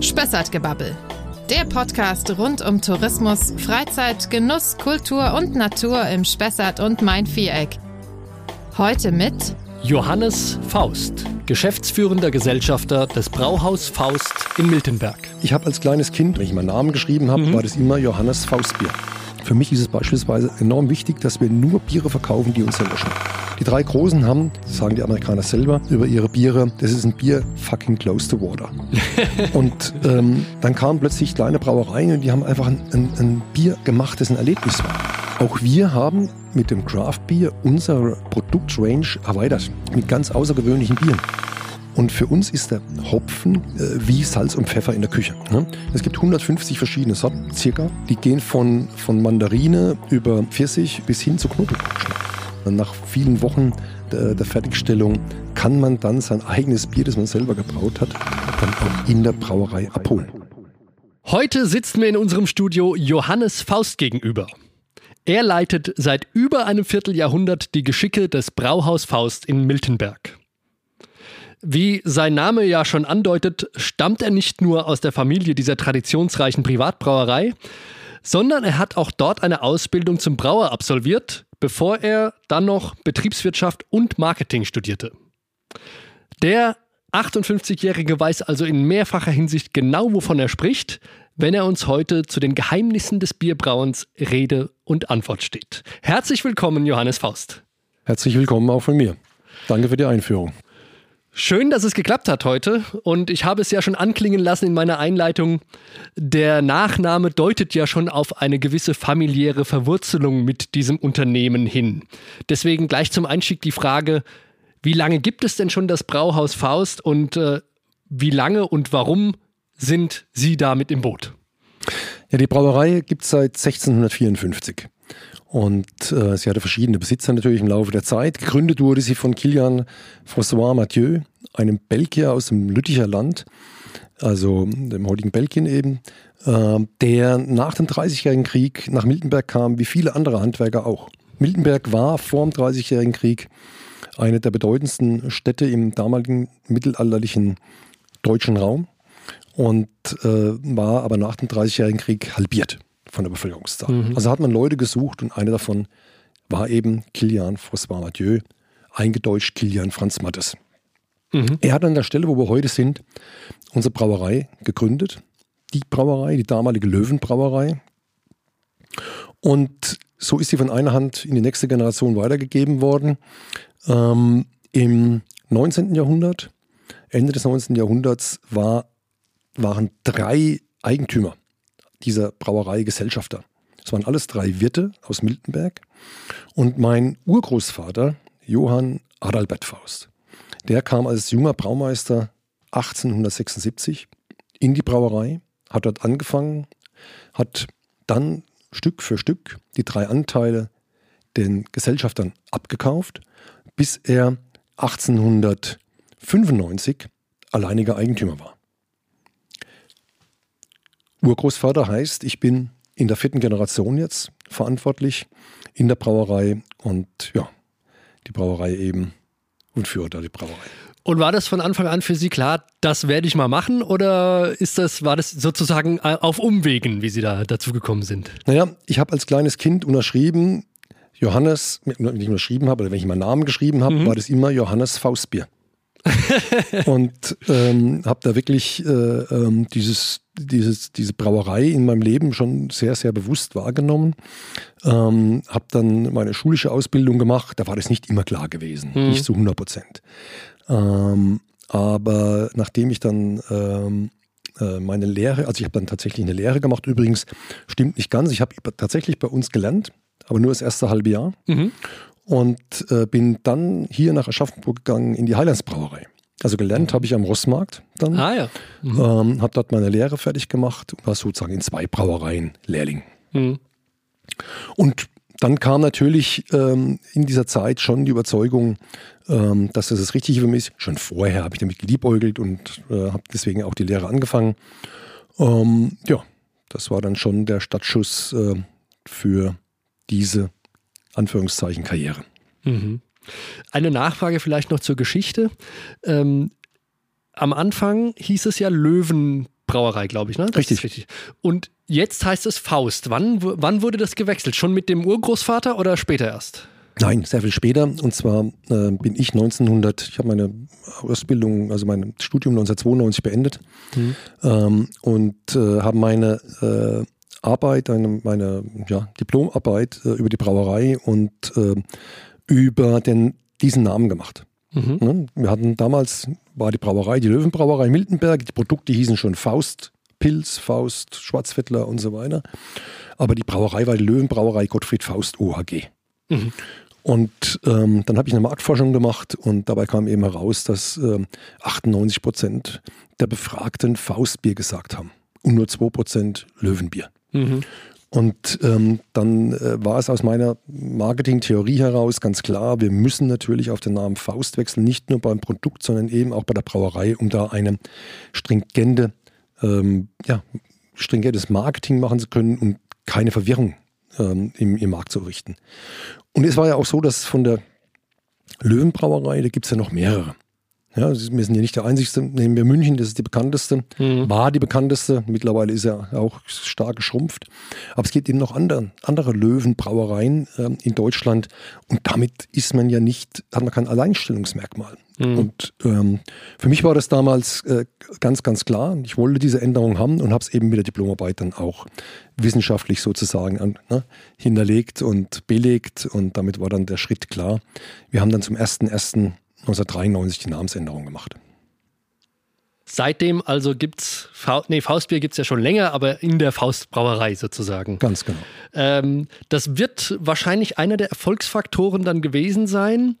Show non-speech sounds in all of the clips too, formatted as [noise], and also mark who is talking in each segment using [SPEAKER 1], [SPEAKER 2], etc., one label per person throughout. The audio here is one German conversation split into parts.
[SPEAKER 1] Spessartgebabbel. Der Podcast rund um Tourismus, Freizeit, Genuss, Kultur und Natur im Spessart und Main-Viereck. Heute mit
[SPEAKER 2] Johannes Faust, geschäftsführender Gesellschafter des Brauhaus Faust in Miltenberg.
[SPEAKER 3] Ich habe als kleines Kind, wenn ich meinen Namen geschrieben habe, mhm. war das immer Johannes Faustbier. Für mich ist es beispielsweise enorm wichtig, dass wir nur Biere verkaufen, die uns selber schmecken. Die drei Großen haben, sagen die Amerikaner selber, über ihre Biere, das ist ein Bier fucking close to water. [laughs] und ähm, dann kamen plötzlich kleine Brauereien und die haben einfach ein, ein, ein Bier gemacht, das ein Erlebnis war. Auch wir haben mit dem Craft Beer unsere Produktrange erweitert mit ganz außergewöhnlichen Bieren. Und für uns ist der Hopfen äh, wie Salz und Pfeffer in der Küche. Ne? Es gibt 150 verschiedene Sorten, circa. Die gehen von, von Mandarine über Pfirsich bis hin zu Knoblauchgeschmack. Nach vielen Wochen der, Fertigstellung kann man dann sein eigenes Bier, das man selber gebraut hat, dann auch in der Brauerei abholen.
[SPEAKER 2] Heute sitzt mir in unserem Studio Johannes Faust gegenüber. Er leitet seit über einem Vierteljahrhundert die Geschicke des Brauhaus Faust in Miltenberg. Wie sein Name ja schon andeutet, stammt er nicht nur aus der Familie dieser traditionsreichen Privatbrauerei, sondern er hat auch dort eine Ausbildung zum Brauer absolviert, bevor er dann noch Betriebswirtschaft und Marketing studierte. Der 58-Jährige weiß also in mehrfacher Hinsicht genau, wovon er spricht, wenn er uns heute zu den Geheimnissen des Bierbrauens Rede und Antwort steht. Herzlich willkommen, Johannes Faust.
[SPEAKER 3] Herzlich willkommen auch von mir. Danke für die Einführung.
[SPEAKER 2] Schön, dass es geklappt hat heute. Und ich habe es ja schon anklingen lassen in meiner Einleitung. Der Nachname deutet ja schon auf eine gewisse familiäre Verwurzelung mit diesem Unternehmen hin. Deswegen gleich zum Einstieg die Frage, wie lange gibt es denn schon das Brauhaus Faust und äh, wie lange und warum sind Sie da mit im Boot?
[SPEAKER 3] Ja, die Brauerei gibt es seit 1654. Und äh, sie hatte verschiedene Besitzer natürlich im Laufe der Zeit. Gegründet wurde sie von Kilian François Mathieu, einem Belgier aus dem Lütticher Land, also dem heutigen Belgien eben, äh, der nach dem Dreißigjährigen Krieg nach Miltenberg kam, wie viele andere Handwerker auch. Miltenberg war vor dem Dreißigjährigen Krieg eine der bedeutendsten Städte im damaligen mittelalterlichen deutschen Raum und äh, war aber nach dem Dreißigjährigen Krieg halbiert von der Bevölkerungszahl. Mhm. Also hat man Leute gesucht und einer davon war eben Kilian François Mathieu, eingedeutscht Kilian Franz Mattes. Mhm. Er hat an der Stelle, wo wir heute sind, unsere Brauerei gegründet. Die Brauerei, die damalige Löwenbrauerei. Und so ist sie von einer Hand in die nächste Generation weitergegeben worden. Ähm, Im 19. Jahrhundert, Ende des 19. Jahrhunderts, war, waren drei Eigentümer dieser Brauerei Gesellschafter. Das waren alles drei Wirte aus Miltenberg. Und mein Urgroßvater, Johann Adalbert Faust, der kam als junger Braumeister 1876 in die Brauerei, hat dort angefangen, hat dann Stück für Stück die drei Anteile den Gesellschaftern abgekauft, bis er 1895 alleiniger Eigentümer war. Urgroßvater heißt, ich bin in der vierten Generation jetzt verantwortlich in der Brauerei und ja, die Brauerei eben und führe da die Brauerei.
[SPEAKER 2] Und war das von Anfang an für Sie klar, das werde ich mal machen oder ist das, war das sozusagen äh, auf Umwegen, wie Sie da dazu gekommen sind?
[SPEAKER 3] Naja, ich habe als kleines Kind unterschrieben, Johannes, wenn ich unterschrieben habe oder wenn ich meinen Namen geschrieben habe, mhm. war das immer Johannes Faustbier. [laughs] und ähm, habe da wirklich äh, ähm, dieses, dieses, diese Brauerei in meinem Leben schon sehr, sehr bewusst wahrgenommen. Ähm, habe dann meine schulische Ausbildung gemacht. Da war das nicht immer klar gewesen, mhm. nicht zu 100 Prozent. Ähm, aber nachdem ich dann ähm, äh, meine Lehre, also ich habe dann tatsächlich eine Lehre gemacht, übrigens stimmt nicht ganz, ich habe tatsächlich bei uns gelernt, aber nur das erste halbe Jahr. Mhm und äh, bin dann hier nach Aschaffenburg gegangen in die Heilandsbrauerei. Also gelernt habe ich am Rossmarkt dann.
[SPEAKER 2] Ah ja.
[SPEAKER 3] Mhm. Ähm, habe dort meine Lehre fertig gemacht und war sozusagen in zwei Brauereien Lehrling. Mhm. Und dann kam natürlich ähm, in dieser Zeit schon die Überzeugung, ähm, dass das das Richtige für mich ist. Schon vorher habe ich damit geliebäugelt und äh, habe deswegen auch die Lehre angefangen. Ähm, ja, das war dann schon der Startschuss äh, für diese Anführungszeichen Karriere.
[SPEAKER 2] Mhm. Eine Nachfrage vielleicht noch zur Geschichte. Ähm, am Anfang hieß es ja Löwen Brauerei, glaube ich, ne? Das
[SPEAKER 3] Richtig.
[SPEAKER 2] richtig. Und jetzt heißt es Faust. Wann, wann wurde das gewechselt? Schon mit dem Urgroßvater oder später erst?
[SPEAKER 3] Nein, sehr viel später. Und zwar äh, bin ich 1900, ich habe meine Ausbildung, also mein Studium 1992 beendet ähm, und äh, habe meine äh, Arbeit, eine, meine ja, Diplomarbeit äh, über die Brauerei und äh, über den, diesen Namen gemacht. Ne? Wir hatten damals, war die Brauerei, die Löwenbrauerei Miltenberg, die Produkte hießen schon Faust, Pilz, Faust, Schwarzvettler und so weiter. Aber die Brauerei war die Löwenbrauerei Gottfried Faust OHG. Und ähm, dann habe ich eine Marktforschung gemacht und dabei kam eben heraus, dass ähm, 98 Prozent der Befragten Faustbier gesagt haben und nur 2 Prozent Löwenbier. Und ähm, dann äh, war es aus meiner Marketingtheorie heraus ganz klar, wir müssen natürlich auf den Namen Faust wechseln, nicht nur beim Produkt, sondern eben auch bei der Brauerei, um da eine stringente, ähm, ja, stringentes Marketing machen zu können und keine Verwirrung ähm, im, im Markt zu richten. Und es war ja auch so, dass von der Löwenbrauerei, da gibt es ja noch mehrere. Ja, wir sind ja nicht der einzigste. Nehmen wir München, das ist die bekannteste, war die bekannteste. Mittlerweile ist er auch stark geschrumpft. Aber es gibt eben noch andere, andere Löwenbrauereien ähm, in Deutschland. Und damit ist man ja nicht, hat man kein Alleinstellungsmerkmal. Und ähm, für mich war das damals äh, ganz, ganz klar. Ich wollte diese Änderung haben und habe es eben mit der Diplomarbeit dann auch wissenschaftlich sozusagen an, ne, hinterlegt und belegt. Und damit war dann der Schritt klar. Wir haben dann zum 01.01.1993 die Namensänderung gemacht.
[SPEAKER 2] Seitdem also gibt's Fa nee, Faustbier gibt's ja schon länger, aber in der Faustbrauerei sozusagen.
[SPEAKER 3] Ganz genau.
[SPEAKER 2] Ähm, das wird wahrscheinlich einer der Erfolgsfaktoren dann gewesen sein.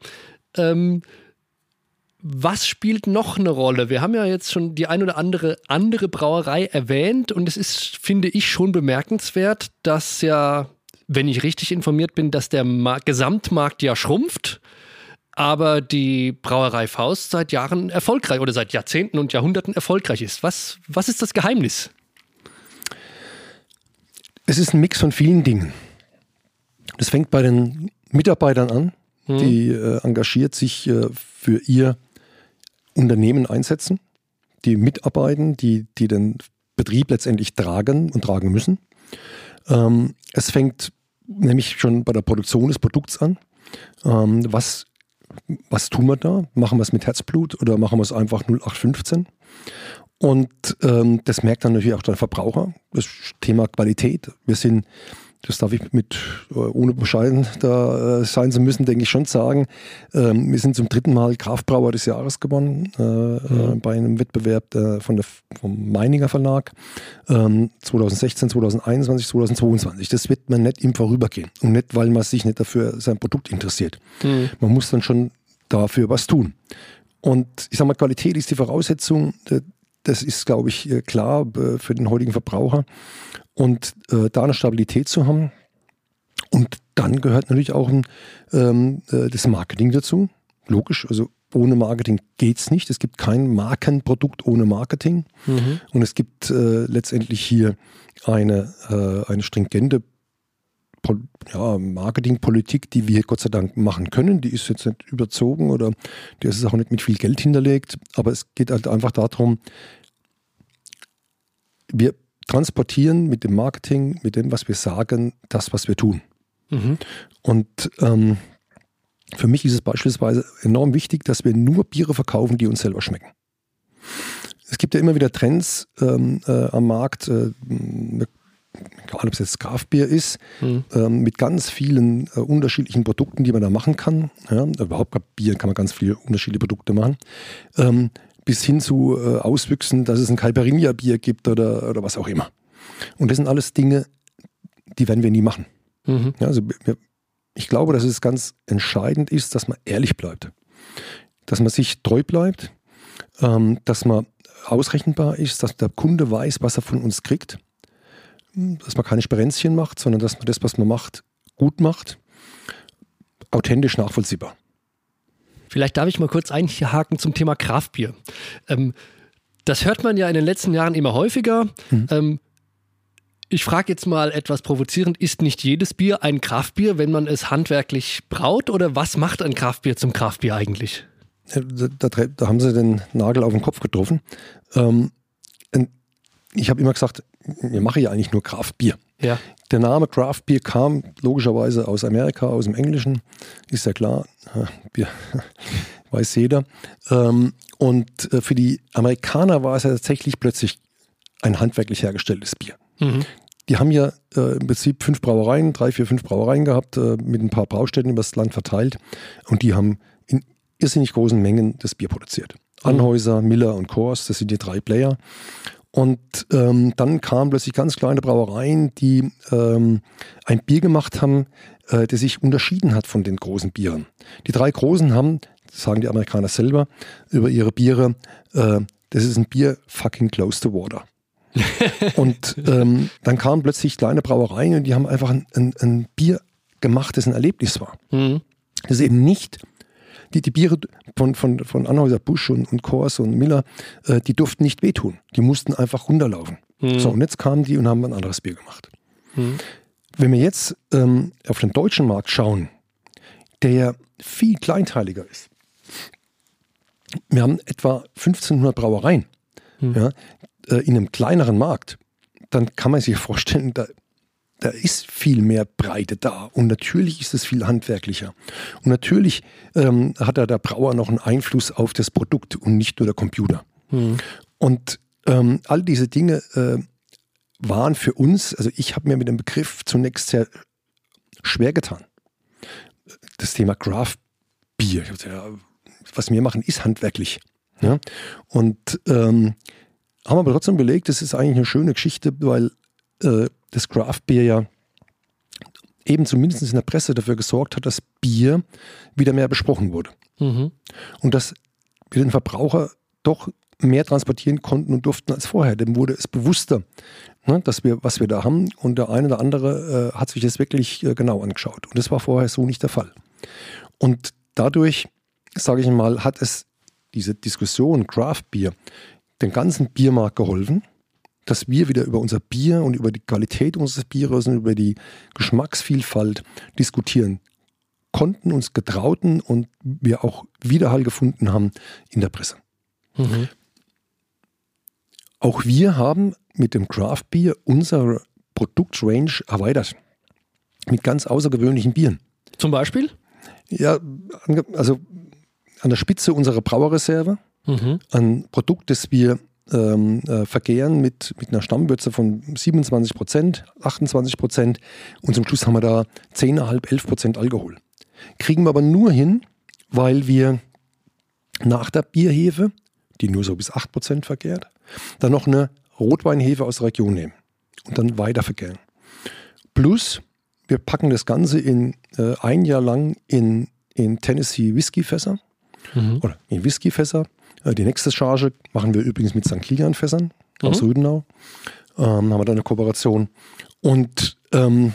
[SPEAKER 2] Ähm, was spielt noch eine Rolle? Wir haben ja jetzt schon die ein oder andere andere Brauerei erwähnt und es ist, finde ich, schon bemerkenswert, dass ja, wenn ich richtig informiert bin, dass der Ma Gesamtmarkt ja schrumpft, aber die Brauerei Faust seit Jahren erfolgreich oder seit Jahrzehnten und Jahrhunderten erfolgreich ist. Was, was ist das Geheimnis?
[SPEAKER 3] Es ist ein Mix von vielen Dingen. Das fängt bei den Mitarbeitern an, die äh, engagiert sich äh, für ihr Unternehmen einsetzen, die mitarbeiten, die, die den Betrieb letztendlich tragen und tragen müssen. Ähm, es fängt nämlich schon bei der Produktion des Produkts an. Ähm, was, was tun wir da? Machen wir es mit Herzblut oder machen wir es einfach 0815? Und ähm, das merkt dann natürlich auch der Verbraucher. Das Thema Qualität. Wir sind, das darf ich mit, äh, ohne bescheiden da äh, sein zu müssen, denke ich schon sagen, ähm, wir sind zum dritten Mal Kraftbrauer des Jahres gewonnen äh, äh, bei einem Wettbewerb von der, vom Meininger Verlag. Ähm, 2016, 2021, 2022. Das wird man nicht im Vorübergehen. Und nicht, weil man sich nicht dafür sein Produkt interessiert. Man muss dann schon dafür was tun. Und ich sage mal, Qualität ist die Voraussetzung. Das ist, glaube ich, klar für den heutigen Verbraucher. Und äh, da eine Stabilität zu haben. Und dann gehört natürlich auch ein, ähm, äh, das Marketing dazu. Logisch, also ohne Marketing geht's nicht. Es gibt kein Markenprodukt ohne Marketing. Und es gibt äh, letztendlich hier eine, äh, eine stringente Pol ja, Marketingpolitik, die wir Gott sei Dank machen können. Die ist jetzt nicht überzogen oder die ist auch nicht mit viel Geld hinterlegt. Aber es geht halt einfach darum, wir transportieren mit dem Marketing, mit dem, was wir sagen, das, was wir tun. Und ähm, für mich ist es beispielsweise enorm wichtig, dass wir nur Biere verkaufen, die uns selber schmecken. Es gibt ja immer wieder Trends ähm, äh, am Markt, äh, egal ob es jetzt Kraftbier ist, ähm, mit ganz vielen äh, unterschiedlichen Produkten, die man da machen kann. Ja, überhaupt bei Bier kann man ganz viele unterschiedliche Produkte machen. Ähm, bis hin zu äh, Auswüchsen, dass es ein Caipirinha-Bier gibt oder, oder was auch immer. Und das sind alles Dinge, die werden wir nie machen. Ja, also wir, ich glaube, dass es ganz entscheidend ist, dass man ehrlich bleibt. Dass man sich treu bleibt, ähm, dass man ausrechenbar ist, dass der Kunde weiß, was er von uns kriegt, dass man keine Sperenzchen macht, sondern dass man das, was man macht, gut macht, authentisch nachvollziehbar.
[SPEAKER 2] Vielleicht darf ich mal kurz einhaken zum Thema Kraftbier. Ähm, das hört man ja in den letzten Jahren immer häufiger. Ähm, ich frage jetzt mal etwas provozierend, ist nicht jedes Bier ein Kraftbier, wenn man es handwerklich braut? Oder was macht ein Kraftbier zum Kraftbier eigentlich?
[SPEAKER 3] Da, da, da haben sie den Nagel auf den Kopf getroffen. Ähm, ich habe immer gesagt, wir machen ja eigentlich nur Kraftbier.
[SPEAKER 2] Ja.
[SPEAKER 3] Der Name Craft Beer kam logischerweise aus Amerika, aus dem Englischen, ist ja klar, Bier [laughs] weiß jeder. Ähm, und äh, für die Amerikaner war es ja tatsächlich plötzlich ein handwerklich hergestelltes Bier. Mhm. Die haben ja äh, im Prinzip fünf Brauereien, drei, vier, fünf Brauereien gehabt, äh, mit ein paar Braustätten über das Land verteilt. Und die haben in irrsinnig großen Mengen das Bier produziert. Mhm. Anhäuser, Miller und Coors, das sind die drei Player. Und ähm, dann kamen plötzlich ganz kleine Brauereien, die ähm, ein Bier gemacht haben, äh, das sich unterschieden hat von den großen Bieren. Die drei großen haben, das sagen die Amerikaner selber, über ihre Biere, äh, das ist ein Bier fucking close to water. [laughs] und ähm, dann kamen plötzlich kleine Brauereien und die haben einfach ein, ein, ein Bier gemacht, das ein Erlebnis war. Mhm. Das ist eben nicht die, die Biere von, von, von Anhäuser Busch und, und Kors und Miller, äh, die durften nicht wehtun. Die mussten einfach runterlaufen. Mhm. So, und jetzt kamen die und haben ein anderes Bier gemacht. Mhm. Wenn wir jetzt ähm, auf den deutschen Markt schauen, der ja viel kleinteiliger ist. Wir haben etwa 1500 Brauereien mhm. ja, äh, in einem kleineren Markt. Dann kann man sich vorstellen, da da ist viel mehr Breite da und natürlich ist es viel handwerklicher. Und natürlich ähm, hat da der Brauer noch einen Einfluss auf das Produkt und nicht nur der Computer. Mhm. Und ähm, all diese Dinge äh, waren für uns, also ich habe mir mit dem Begriff zunächst sehr schwer getan. Das Thema Craft Beer, was wir machen, ist handwerklich. Ja? Und ähm, haben aber trotzdem belegt, das ist eigentlich eine schöne Geschichte, weil äh, das Craft Beer ja eben zumindest in der Presse dafür gesorgt hat, dass Bier wieder mehr besprochen wurde. Mhm. Und dass wir den Verbraucher doch mehr transportieren konnten und durften als vorher. Dem wurde es bewusster, ne, dass wir, was wir da haben. Und der eine oder andere äh, hat sich das wirklich äh, genau angeschaut. Und das war vorher so nicht der Fall. Und dadurch, sage ich mal, hat es diese Diskussion Craft Beer den ganzen Biermarkt geholfen dass wir wieder über unser Bier und über die Qualität unseres Bieres und über die Geschmacksvielfalt diskutieren konnten, uns getrauten und wir auch Widerhall gefunden haben in der Presse. Mhm. Auch wir haben mit dem Craft Beer unsere Produktrange erweitert. Mit ganz außergewöhnlichen Bieren.
[SPEAKER 2] Zum Beispiel?
[SPEAKER 3] Ja, also an der Spitze unserer Brauerreserve. Mhm. Ein Produkt, das wir ähm, äh, vergären mit, mit einer Stammwürze von 27 Prozent, 28 Prozent und zum Schluss haben wir da 10,5, 11 Prozent Alkohol. Kriegen wir aber nur hin, weil wir nach der Bierhefe, die nur so bis 8 Prozent vergärt, dann noch eine Rotweinhefe aus der Region nehmen und dann weiter vergären. Plus, wir packen das Ganze in äh, ein Jahr lang in, in Tennessee Whiskyfässer mhm. oder in Whiskyfässer die nächste Charge machen wir übrigens mit St. Kilian-Fässern mhm. aus Rüdenau. Ähm, haben wir da eine Kooperation. Und ähm,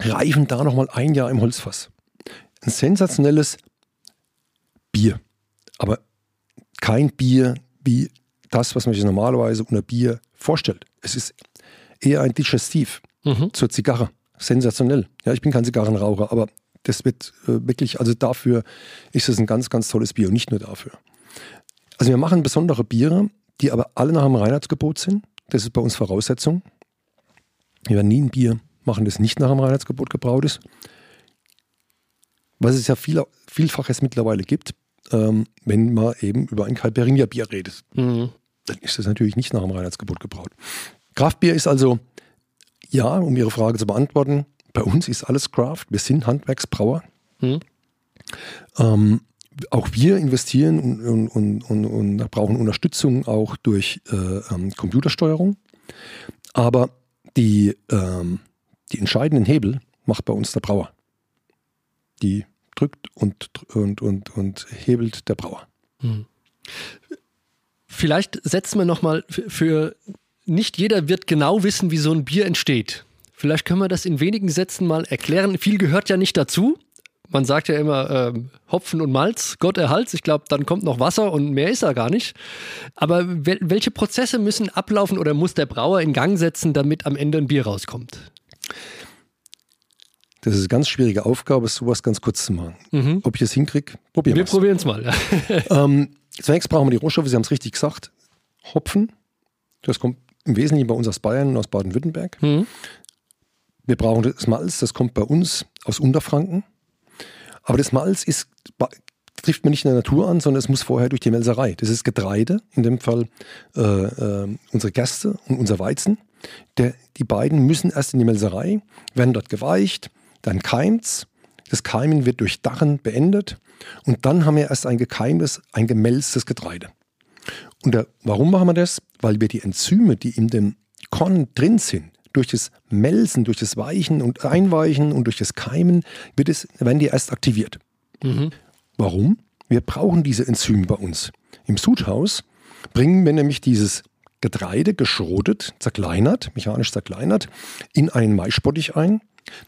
[SPEAKER 3] reifen da nochmal ein Jahr im Holzfass. Ein sensationelles Bier. Aber kein Bier wie das, was man sich normalerweise unter Bier vorstellt. Es ist eher ein Digestiv mhm. zur Zigarre. Sensationell. Ja, ich bin kein Zigarrenraucher, aber das wird äh, wirklich, also dafür ist es ein ganz, ganz tolles Bier und nicht nur dafür. Also wir machen besondere Biere, die aber alle nach dem Reinheitsgebot sind. Das ist bei uns Voraussetzung. Wir werden nie ein Bier machen, das nicht nach dem Reinheitsgebot gebraut ist. Was es ja viel, vielfaches mittlerweile gibt, ähm, wenn man eben über ein Caipirinha-Bier redet. Mhm. Dann ist das natürlich nicht nach dem Reinheitsgebot gebraut. Kraftbier ist also, ja, um Ihre Frage zu beantworten, bei uns ist alles Craft. Wir sind Handwerksbrauer. Mhm. Ähm, auch wir investieren und, und, und, und, brauchen Unterstützung auch durch äh, ähm, Computersteuerung. Aber die, ähm, die entscheidenden Hebel macht bei uns der Brauer. Die drückt und, und, und, und hebelt der Brauer. Hm.
[SPEAKER 2] Vielleicht setzen wir nochmal für nicht jeder wird genau wissen, wie so ein Bier entsteht. Vielleicht können wir das in wenigen Sätzen mal erklären. Viel gehört ja nicht dazu man sagt ja immer ähm, Hopfen und Malz, Gott erhalts. Ich glaube, dann kommt noch Wasser und mehr ist da gar nicht. Aber wel welche Prozesse müssen ablaufen oder muss der Brauer in Gang setzen, damit am Ende ein Bier rauskommt?
[SPEAKER 3] Das ist eine ganz schwierige Aufgabe, sowas ganz kurz zu machen. Mhm. Ob ich es hinkriege,
[SPEAKER 2] probieren wir Wir probieren es mal. Ja. [laughs]
[SPEAKER 3] ähm, zunächst brauchen wir die Rohstoffe, Sie haben es richtig gesagt. Hopfen, das kommt im Wesentlichen bei uns aus Bayern und aus Baden-Württemberg. Mhm. Wir brauchen das Malz, das kommt bei uns aus Unterfranken. Aber das Malz ist, trifft man nicht in der Natur an, sondern es muss vorher durch die Melserei. Das ist Getreide, in dem Fall äh, äh, unsere Gerste und unser Weizen. Der, die beiden müssen erst in die Melserei, werden dort geweicht, dann keimt's. Das Keimen wird durch Dachen beendet und dann haben wir erst ein gekeimtes, ein gemälztes Getreide. Und der, warum machen wir das? Weil wir die Enzyme, die in dem Korn drin sind, durch das Melzen, durch das Weichen und Einweichen und durch das Keimen wird es, werden die erst aktiviert. Mhm. Warum? Wir brauchen diese Enzyme bei uns. Im Sudhaus bringen wir nämlich dieses Getreide geschrotet, zerkleinert, mechanisch zerkleinert, in einen Maispottich ein.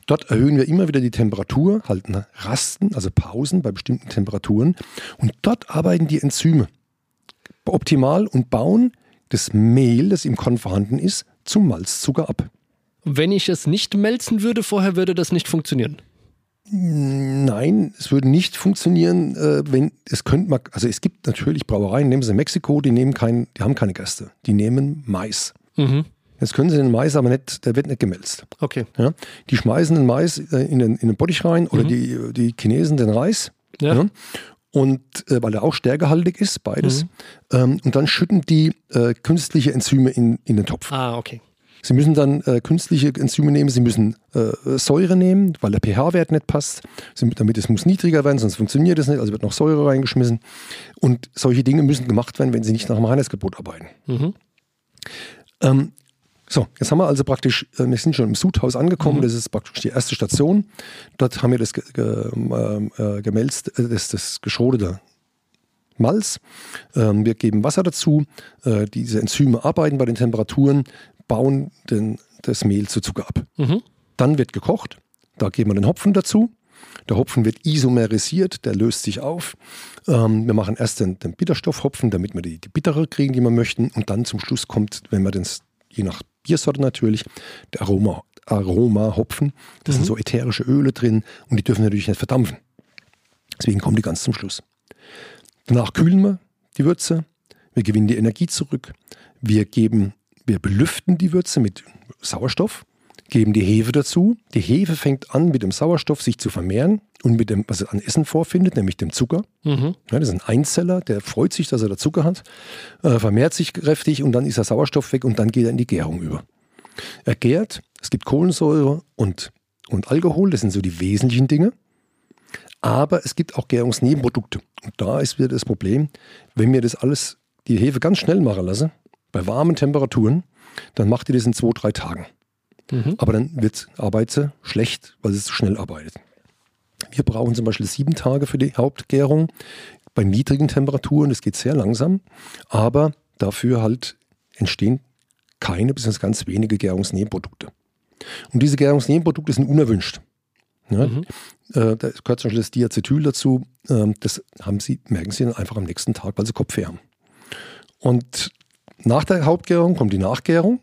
[SPEAKER 3] Dort erhöhen wir immer wieder die Temperatur, halten Rasten, also Pausen bei bestimmten Temperaturen. Und dort arbeiten die Enzyme optimal und bauen das Mehl, das im Korn vorhanden ist, zum Malzzucker ab.
[SPEAKER 2] Wenn ich es nicht melzen würde vorher, würde das nicht funktionieren.
[SPEAKER 3] Nein, es würde nicht funktionieren, äh, wenn es könnte man, also es gibt natürlich Brauereien, nehmen Sie Mexiko, die nehmen kein, die haben keine Gäste, die nehmen Mais. Mhm. Jetzt können sie den Mais aber nicht, der wird nicht gemälzt.
[SPEAKER 2] Okay.
[SPEAKER 3] Ja, die schmeißen den Mais äh, in den, in den Bottich rein oder mhm. die, die Chinesen den Reis. Ja. ja und äh, weil er auch stärkehaltig ist, beides. Mhm. Ähm, und dann schütten die äh, künstliche Enzyme in, in den Topf.
[SPEAKER 2] Ah, okay.
[SPEAKER 3] Sie müssen dann äh, künstliche Enzyme nehmen, Sie müssen äh, Säure nehmen, weil der pH-Wert nicht passt, Sie, damit es muss niedriger werden, sonst funktioniert es nicht, also wird noch Säure reingeschmissen. Und solche Dinge müssen gemacht werden, wenn Sie nicht nach dem Reinheitsgebot arbeiten. Mhm. Ähm, so, jetzt haben wir also praktisch, äh, wir sind schon im Sudhaus angekommen, mhm. das ist praktisch die erste Station. Dort haben wir das ge, ge, ähm, äh, gemälzt, äh, das, das geschrodete Malz. Ähm, wir geben Wasser dazu. Diese Enzyme arbeiten bei den Temperaturen, bauen den, das Mehl zu Zucker ab. Mhm. Dann wird gekocht. Da geben wir den Hopfen dazu. Der Hopfen wird isomerisiert, der löst sich auf. Ähm, wir machen erst den, den Bitterstoffhopfen, damit wir die, die bittere kriegen, die wir möchten. Und dann zum Schluss kommt, wenn wir den, je nach Biersorte natürlich, der Aroma, Aroma-Hopfen. Da mhm. sind so ätherische Öle drin und die dürfen natürlich nicht verdampfen. Deswegen kommen die ganz zum Schluss. Danach kühlen wir die Würze, wir gewinnen die Energie zurück, wir geben, wir belüften die Würze mit Sauerstoff, geben die Hefe dazu. Die Hefe fängt an, mit dem Sauerstoff sich zu vermehren und mit dem, was er an Essen vorfindet, nämlich dem Zucker. Mhm. Ja, das ist ein Einzeller, der freut sich, dass er da Zucker hat, äh, vermehrt sich kräftig und dann ist der Sauerstoff weg und dann geht er in die Gärung über. Er gärt, es gibt Kohlensäure und, und Alkohol, das sind so die wesentlichen Dinge. Aber es gibt auch Gärungsnebenprodukte. Und da ist wieder das Problem, wenn wir das alles, die Hefe ganz schnell machen lassen, bei warmen Temperaturen, dann macht ihr das in zwei, drei Tagen. Mhm. Aber dann wird arbeitet sie schlecht, weil sie zu schnell arbeitet. Wir brauchen zum Beispiel sieben Tage für die Hauptgärung bei niedrigen Temperaturen. Das geht sehr langsam, aber dafür halt entstehen keine bis ganz wenige Gärungsnebenprodukte. Und diese Gärungsnebenprodukte sind unerwünscht. Ja, mhm. äh, da gehört zum Beispiel das Diacetyl dazu. Ähm, das haben sie, merken sie dann einfach am nächsten Tag, weil sie Kopfweh haben. Und nach der Hauptgärung kommt die Nachgärung.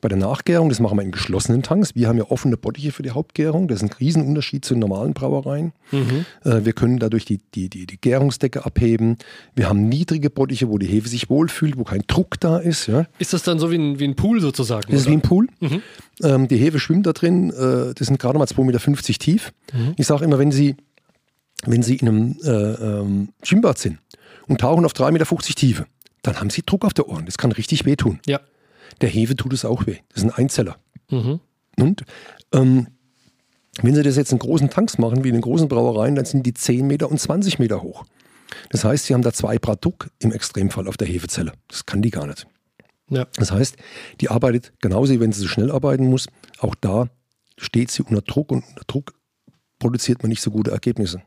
[SPEAKER 3] Bei der Nachgärung, das machen wir in geschlossenen Tanks. Wir haben ja offene Bottiche für die Hauptgärung. Das ist ein Riesenunterschied zu normalen Brauereien. Mhm. Äh, wir können dadurch die, die, die, die Gärungsdecke abheben. Wir haben niedrige Bottiche, wo die Hefe sich wohlfühlt, wo kein Druck da ist. Ja.
[SPEAKER 2] Ist das dann so wie ein, wie ein Pool sozusagen?
[SPEAKER 3] Das oder? ist wie ein Pool. Mhm. Ähm, die Hefe schwimmt da drin. Äh, das sind gerade mal 2,50 Meter tief. Mhm. Ich sage immer, wenn Sie, wenn Sie in einem äh, ähm, Schwimmbad sind und tauchen auf 3,50 Meter Tiefe, dann haben Sie Druck auf der Ohren. Das kann richtig wehtun.
[SPEAKER 2] Ja.
[SPEAKER 3] Der Hefe tut es auch weh. Das ist ein Einzeller. Mhm. Und ähm, wenn Sie das jetzt in großen Tanks machen, wie in den großen Brauereien, dann sind die 10 Meter und 20 Meter hoch. Das heißt, Sie haben da zwei Grad Druck im Extremfall auf der Hefezelle. Das kann die gar nicht. Ja. Das heißt, die arbeitet genauso, wie wenn sie so schnell arbeiten muss. Auch da steht sie unter Druck und unter Druck produziert man nicht so gute Ergebnisse.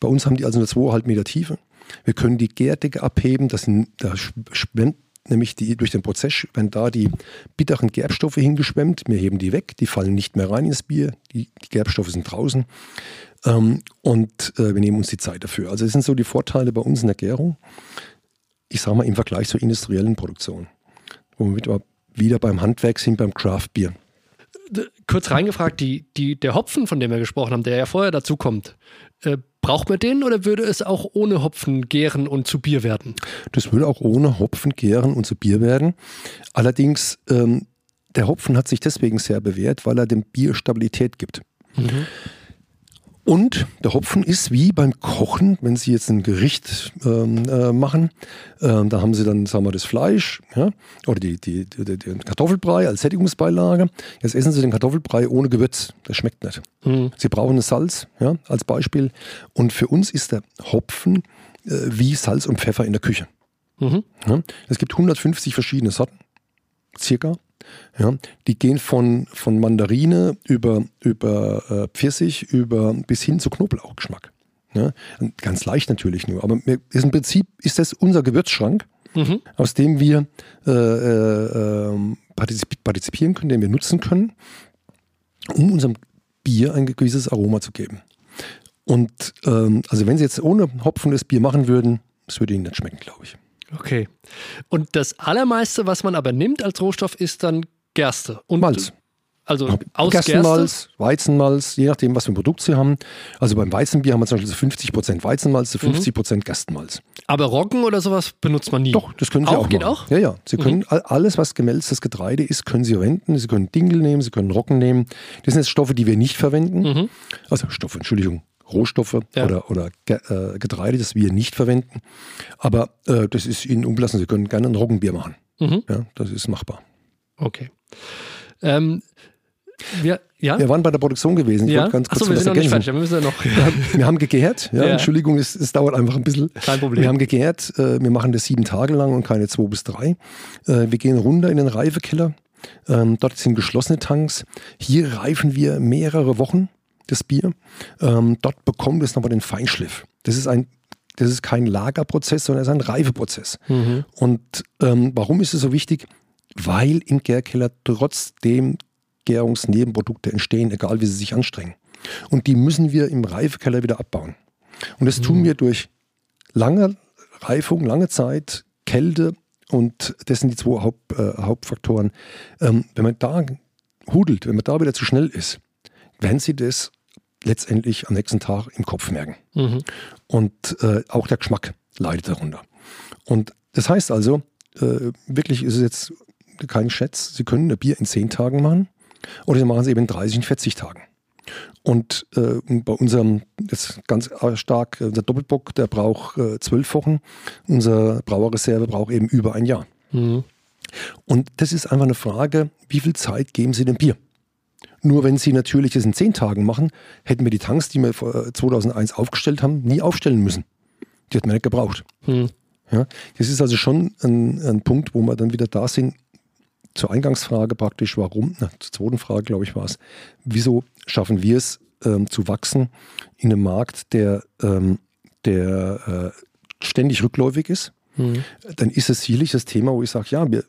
[SPEAKER 3] Bei uns haben die also nur 2,5 Meter Tiefe. Wir können die Gärdecke abheben, das da schwemmt nämlich die, durch den Prozess werden da die bitteren Gerbstoffe hingeschwemmt. Wir heben die weg, die fallen nicht mehr rein ins Bier, die, die Gerbstoffe sind draußen ähm, und äh, wir nehmen uns die Zeit dafür. Also das sind so die Vorteile bei uns in der Gärung. Ich sage mal im Vergleich zur industriellen Produktion, wo wir wieder, beim Handwerk sind, beim Craft-Bier.
[SPEAKER 2] Kurz reingefragt, die, die, der Hopfen, von dem wir gesprochen haben, der ja vorher dazu kommt, äh, Braucht man den oder würde es auch ohne Hopfen gären und zu Bier werden?
[SPEAKER 3] Das würde auch ohne Hopfen gären und zu Bier werden. Allerdings, ähm, der Hopfen hat sich deswegen sehr bewährt, weil er dem Bier Stabilität gibt. Mhm. Und der Hopfen ist wie beim Kochen, wenn Sie jetzt ein Gericht ähm, äh, machen, ähm, da haben Sie dann, sagen wir, das Fleisch ja, oder die, die, die, den Kartoffelbrei als Sättigungsbeilage. Jetzt essen Sie den Kartoffelbrei ohne Gewürz. Das schmeckt nicht. Mhm. Sie brauchen das Salz ja, als Beispiel. Und für uns ist der Hopfen äh, wie Salz und Pfeffer in der Küche. Mhm. Ja, es gibt 150 verschiedene Sorten, circa. Ja, die gehen von, von Mandarine über, über äh, Pfirsich über, bis hin zu Knoblauchgeschmack. Ja, ganz leicht natürlich nur, aber ist im Prinzip ist das unser Gewürzschrank, mhm. aus dem wir äh, äh, ähm, partizipieren können, den wir nutzen können, um unserem Bier ein gewisses Aroma zu geben. Und ähm, also wenn Sie jetzt ohne Hopfen das Bier machen würden, das würde Ihnen nicht schmecken, glaube ich.
[SPEAKER 2] Okay. Und das Allermeiste, was man aber nimmt als Rohstoff, ist dann Gerste. Und
[SPEAKER 3] Malz.
[SPEAKER 2] Also aus
[SPEAKER 3] Gerstenmalz, Gerste? Weizenmalz, je nachdem, was für ein Produkt Sie haben. Also beim Weizenbier haben wir zum Beispiel so 50% Weizenmalz, so 50% mhm. Gerstenmalz.
[SPEAKER 2] Aber Roggen oder sowas benutzt man nie?
[SPEAKER 3] Doch, das können Sie auch, auch
[SPEAKER 2] geht
[SPEAKER 3] machen.
[SPEAKER 2] auch?
[SPEAKER 3] Ja, ja. Sie können mhm. alles, was gemälztes Getreide ist, können Sie verwenden. Sie können Dinkel nehmen, Sie können Roggen nehmen. Das sind jetzt Stoffe, die wir nicht verwenden. Mhm. Also Stoffe, Entschuldigung, Rohstoffe ja. oder, oder äh, Getreide, das wir nicht verwenden. Aber äh, das ist Ihnen umlassen. Sie können gerne ein Roggenbier machen. Mhm. Ja, das ist machbar.
[SPEAKER 2] Okay. Ähm, wir, ja?
[SPEAKER 3] wir waren bei der Produktion gewesen.
[SPEAKER 2] Ich ja? ganz kurz Achso, wir sind noch nicht fertig. Wir, müssen ja noch. [laughs]
[SPEAKER 3] wir haben gegärt. Ja, ja. Entschuldigung, es, es, dauert einfach ein bisschen.
[SPEAKER 2] Kein Problem.
[SPEAKER 3] Wir haben gegärt. Äh, wir machen das sieben Tage lang und keine zwei bis drei. Äh, wir gehen runter in den Reifekeller. Ähm, dort sind geschlossene Tanks. Hier reifen wir mehrere Wochen das Bier. Ähm, dort bekommt es nochmal den Feinschliff. Das ist ein das ist kein Lagerprozess, sondern es ist ein Reifeprozess. Mhm. Und ähm, warum ist es so wichtig? Weil im Gärkeller trotzdem Gärungsnebenprodukte entstehen, egal wie sie sich anstrengen. Und die müssen wir im Reifekeller wieder abbauen. Und das mhm. tun wir durch lange Reifung, lange Zeit, Kälte und das sind die zwei Haupt, äh, Hauptfaktoren. Ähm, wenn man da hudelt, wenn man da wieder zu schnell ist, werden Sie das letztendlich am nächsten Tag im Kopf merken. Mhm. Und äh, auch der Geschmack leidet darunter. Und das heißt also, äh, wirklich ist es jetzt kein Schätz, Sie können ein Bier in 10 Tagen machen oder Sie machen es eben in 30, in 40 Tagen. Und äh, bei unserem, jetzt ganz stark, unser Doppelbock, der braucht äh, zwölf Wochen. Unser Brauerreserve braucht eben über ein Jahr. Mhm. Und das ist einfach eine Frage, wie viel Zeit geben Sie dem Bier? Nur wenn sie natürlich das in zehn Tagen machen, hätten wir die Tanks, die wir 2001 äh, aufgestellt haben, nie aufstellen müssen. Die hätten wir nicht gebraucht. Hm. Ja, das ist also schon ein, ein, Punkt, wo wir dann wieder da sind. Zur Eingangsfrage praktisch, warum, na, zur zweiten Frage, glaube ich, war es, wieso schaffen wir es ähm, zu wachsen in einem Markt, der, ähm, der äh, ständig rückläufig ist? Hm. Dann ist es sicherlich das Thema, wo ich sage, ja, wir,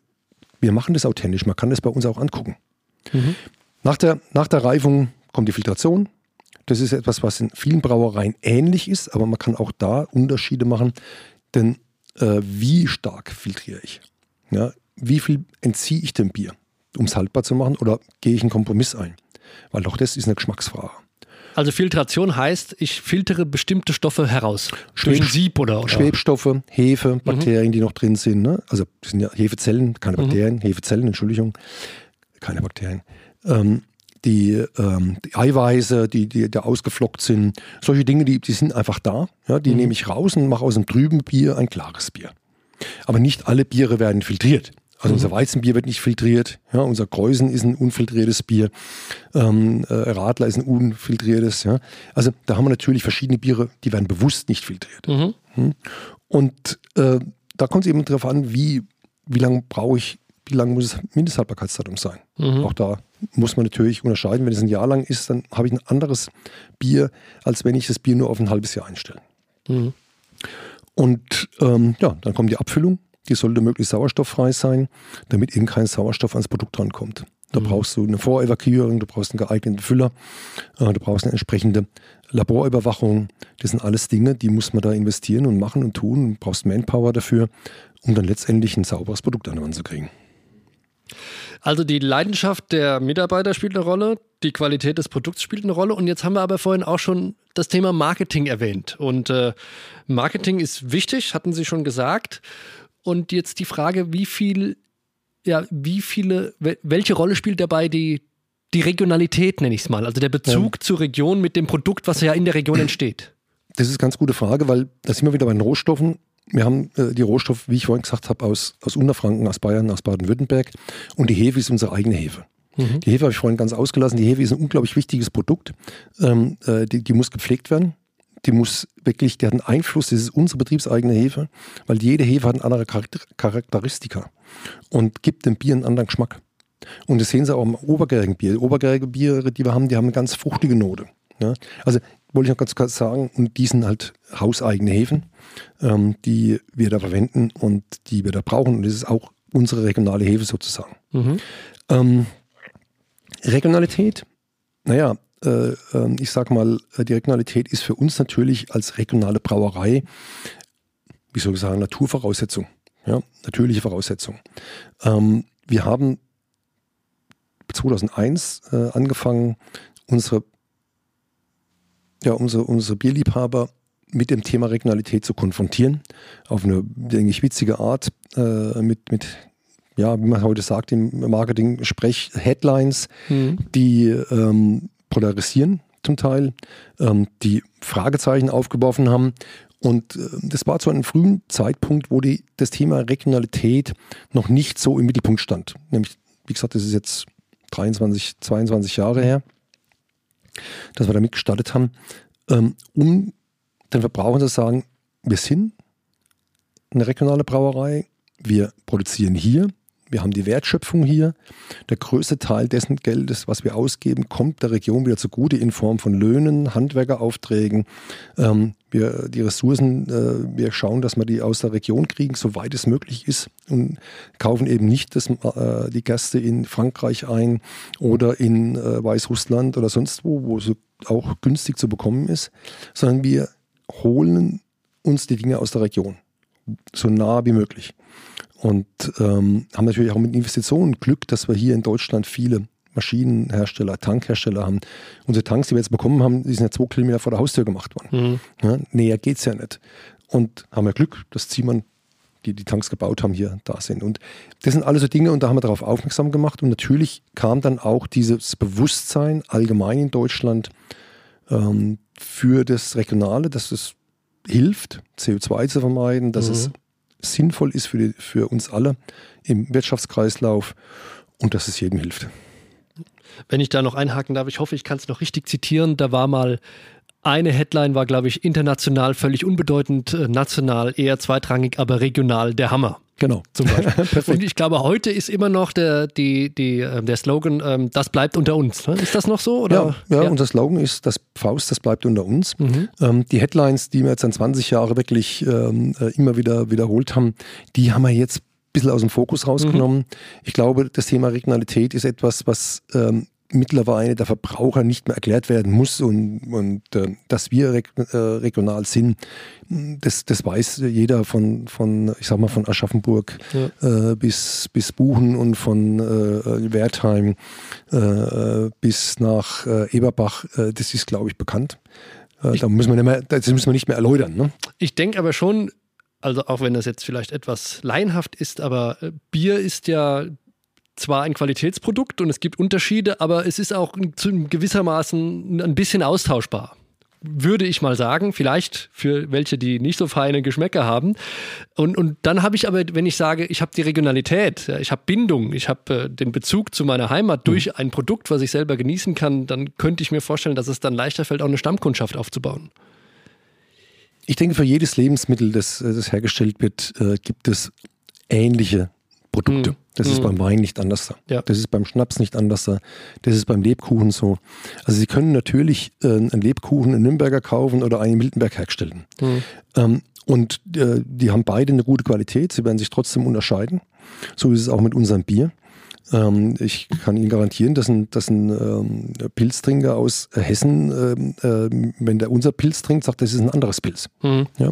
[SPEAKER 3] wir machen das authentisch, man kann das bei uns auch angucken. Mhm. Nach der, nach der Reifung kommt die Filtration. Das ist etwas, was in vielen Brauereien ähnlich ist, aber man kann auch da Unterschiede machen. Denn äh, wie stark filtriere ich? Ja, wie viel entziehe ich dem Bier, um es haltbar zu machen? Oder gehe ich einen Kompromiss ein? Weil auch das ist eine Geschmacksfrage.
[SPEAKER 2] Also Filtration heißt, ich filtere bestimmte Stoffe heraus. Durch ein Sieb oder, oder?
[SPEAKER 3] Schwebstoffe, Hefe, Bakterien, mhm. die noch drin sind. Ne? Also das sind ja Hefezellen, keine mhm. Bakterien, mhm. Hefezellen, Entschuldigung, keine Bakterien ähm, die, ähm, die, Eiweiße, die, die da ausgeflockt sind, solche Dinge, die, die sind einfach da. Ja, die mhm. nehme ich raus und mache aus einem trüben Bier ein klares Bier. Aber nicht alle Biere werden filtriert. Also mhm. unser Weizenbier wird nicht filtriert, ja, unser Kreusen ist ein unfiltriertes Bier, ähm, äh, Radler ist ein unfiltriertes. Ja. Also da haben wir natürlich verschiedene Biere, die werden bewusst nicht filtriert. Mhm. Hm? Und äh, da kommt es eben darauf an, wie, wie lange brauche ich, wie lange muss es Mindesthaltbarkeitsdatum sein. Mhm. Auch da muss man natürlich unterscheiden. Wenn es ein Jahr lang ist, dann habe ich ein anderes Bier, als wenn ich das Bier nur auf ein halbes Jahr einstelle. Mhm. Und ähm, ja, dann kommt die Abfüllung. Die sollte möglichst sauerstofffrei sein, damit eben kein Sauerstoff ans Produkt rankommt. Da mhm. brauchst du eine Vorevakuierung, du brauchst einen geeigneten Füller, äh, du brauchst eine entsprechende Laborüberwachung. Das sind alles Dinge, die muss man da investieren und machen und tun. Du brauchst Manpower dafür, um dann letztendlich ein sauberes Produkt an den Mann zu kriegen.
[SPEAKER 2] Also die Leidenschaft der Mitarbeiter spielt eine Rolle, die Qualität des Produkts spielt eine Rolle und jetzt haben wir aber vorhin auch schon das Thema Marketing erwähnt. Und äh, Marketing ist wichtig, hatten Sie schon gesagt. Und jetzt die Frage, wie viel, ja, wie viele, welche Rolle spielt dabei die, die Regionalität, nenne ich es mal, also der Bezug ja. zur Region mit dem Produkt, was ja in der Region entsteht?
[SPEAKER 3] Das ist eine ganz gute Frage, weil da sind wir wieder bei den Rohstoffen. Wir haben äh, die Rohstoffe, wie ich vorhin gesagt habe, aus, aus Unterfranken, aus Bayern, aus Baden-Württemberg. Und die Hefe ist unsere eigene Hefe. Mhm. Die Hefe habe ich vorhin ganz ausgelassen. Die Hefe ist ein unglaublich wichtiges Produkt. Ähm, äh, die, die muss gepflegt werden die muss wirklich, die hat einen Einfluss, das ist unsere betriebseigene Hefe, weil jede Hefe hat eine andere Charakteristika und gibt dem Bier einen anderen Geschmack. Und das sehen Sie auch im obergärigen Bier. Obergärige Biere, die wir haben, die haben eine ganz fruchtige Note. Ja? Also wollte ich noch ganz kurz sagen, und die sind halt hauseigene Hefen, ähm, die wir da verwenden und die wir da brauchen. Und das ist auch unsere regionale Hefe sozusagen. Mhm. Ähm, Regionalität, naja, äh, ähm, ich sag mal, die Regionalität ist für uns natürlich als regionale Brauerei, wie soll ich sagen, Naturvoraussetzung. Ja, natürliche Voraussetzung. Ähm, wir haben 2001 äh, angefangen, unsere, ja, unsere, unsere Bierliebhaber mit dem Thema Regionalität zu konfrontieren, auf eine, denke ich, witzige Art, äh, mit, mit, ja, wie man heute sagt im Marketing-Sprech, Headlines, mhm. die ähm, polarisieren zum Teil, ähm, die Fragezeichen aufgeworfen haben. Und äh, das war zu einem frühen Zeitpunkt, wo die, das Thema Regionalität noch nicht so im Mittelpunkt stand. Nämlich, wie gesagt, das ist jetzt 23, 22 Jahre her, dass wir damit gestartet haben, ähm, um den Verbrauchern zu sagen, wir sind eine regionale Brauerei, wir produzieren hier, wir haben die Wertschöpfung hier. Der größte Teil dessen Geldes, was wir ausgeben, kommt der Region wieder zugute in Form von Löhnen, Handwerkeraufträgen. Ähm, wir, die Ressourcen, äh, wir schauen, dass wir die aus der Region kriegen, soweit es möglich ist und kaufen eben nicht das, äh, die Gäste in Frankreich ein oder in äh, Weißrussland oder sonst wo, wo es auch günstig zu bekommen ist, sondern wir holen uns die Dinge aus der Region, so nah wie möglich. Und ähm, haben natürlich auch mit Investitionen Glück, dass wir hier in Deutschland viele Maschinenhersteller, Tankhersteller haben. Unsere Tanks, die wir jetzt bekommen haben, die sind ja zwei Kilometer vor der Haustür gemacht worden. Mhm. Ja, näher geht es ja nicht. Und haben wir Glück, dass Ziemann, die die Tanks gebaut haben, hier da sind. Und das sind alles so Dinge und da haben wir darauf aufmerksam gemacht. Und natürlich kam dann auch dieses Bewusstsein allgemein in Deutschland ähm, für das Regionale, dass es hilft, CO2 zu vermeiden, dass mhm. es sinnvoll ist für, die, für uns alle im Wirtschaftskreislauf und dass es jedem hilft.
[SPEAKER 2] Wenn ich da noch einhaken darf, ich hoffe, ich kann es noch richtig zitieren. Da war mal eine Headline, war, glaube ich, international völlig unbedeutend, äh, national eher zweitrangig, aber regional der Hammer.
[SPEAKER 3] Genau.
[SPEAKER 2] Zum Beispiel. [laughs] Und ich glaube, heute ist immer noch der, die, die, äh, der Slogan, ähm, das bleibt unter uns. Ne? Ist das noch so?
[SPEAKER 3] Oder? Ja, ja, ja, unser Slogan ist, das Faust, das bleibt unter uns. Mhm. Ähm, die Headlines, die wir jetzt an 20 Jahre wirklich ähm, äh, immer wieder wiederholt haben, die haben wir jetzt bisschen aus dem Fokus rausgenommen. Mhm. Ich glaube, das Thema Regionalität ist etwas, was ähm, mittlerweile der Verbraucher nicht mehr erklärt werden muss und, und äh, dass wir reg äh, regional sind, das, das weiß jeder von, von, ich sag mal, von Aschaffenburg ja. äh, bis, bis Buchen und von äh, Wertheim äh, bis nach äh, Eberbach. das ist, glaube ich, bekannt. Ich, da müssen wir nicht mehr, das müssen wir nicht mehr erläutern. Ne?
[SPEAKER 2] Ich denke aber schon, also auch wenn das jetzt vielleicht etwas laienhaft ist, aber Bier ist ja zwar ein Qualitätsprodukt und es gibt Unterschiede, aber es ist auch gewissermaßen ein bisschen austauschbar. Würde ich mal sagen, vielleicht für welche, die nicht so feine Geschmäcker haben. Und, und dann habe ich aber, wenn ich sage, ich habe die Regionalität, ich habe Bindung, ich habe äh, den Bezug zu meiner Heimat mhm. durch ein Produkt, was ich selber genießen kann, dann könnte ich mir vorstellen, dass es dann leichter fällt, auch eine Stammkundschaft aufzubauen.
[SPEAKER 3] Ich denke, für jedes Lebensmittel, das, das hergestellt wird, äh, gibt es ähnliche Produkte. Mhm. Das ist mhm. beim Wein nicht anders. Ja. Das ist beim Schnaps nicht anders. Das ist beim Lebkuchen so. Also Sie können natürlich äh, einen Lebkuchen in Nürnberger kaufen oder einen in Miltenberg herstellen. Mhm. Ähm, und äh, die haben beide eine gute Qualität. Sie werden sich trotzdem unterscheiden. So ist es auch mit unserem Bier. Ähm, ich kann Ihnen garantieren, dass ein, dass ein ähm, Pilztrinker aus Hessen, ähm, äh, wenn der unser Pilz trinkt, sagt, das ist ein anderes Pilz. Mhm. Ja?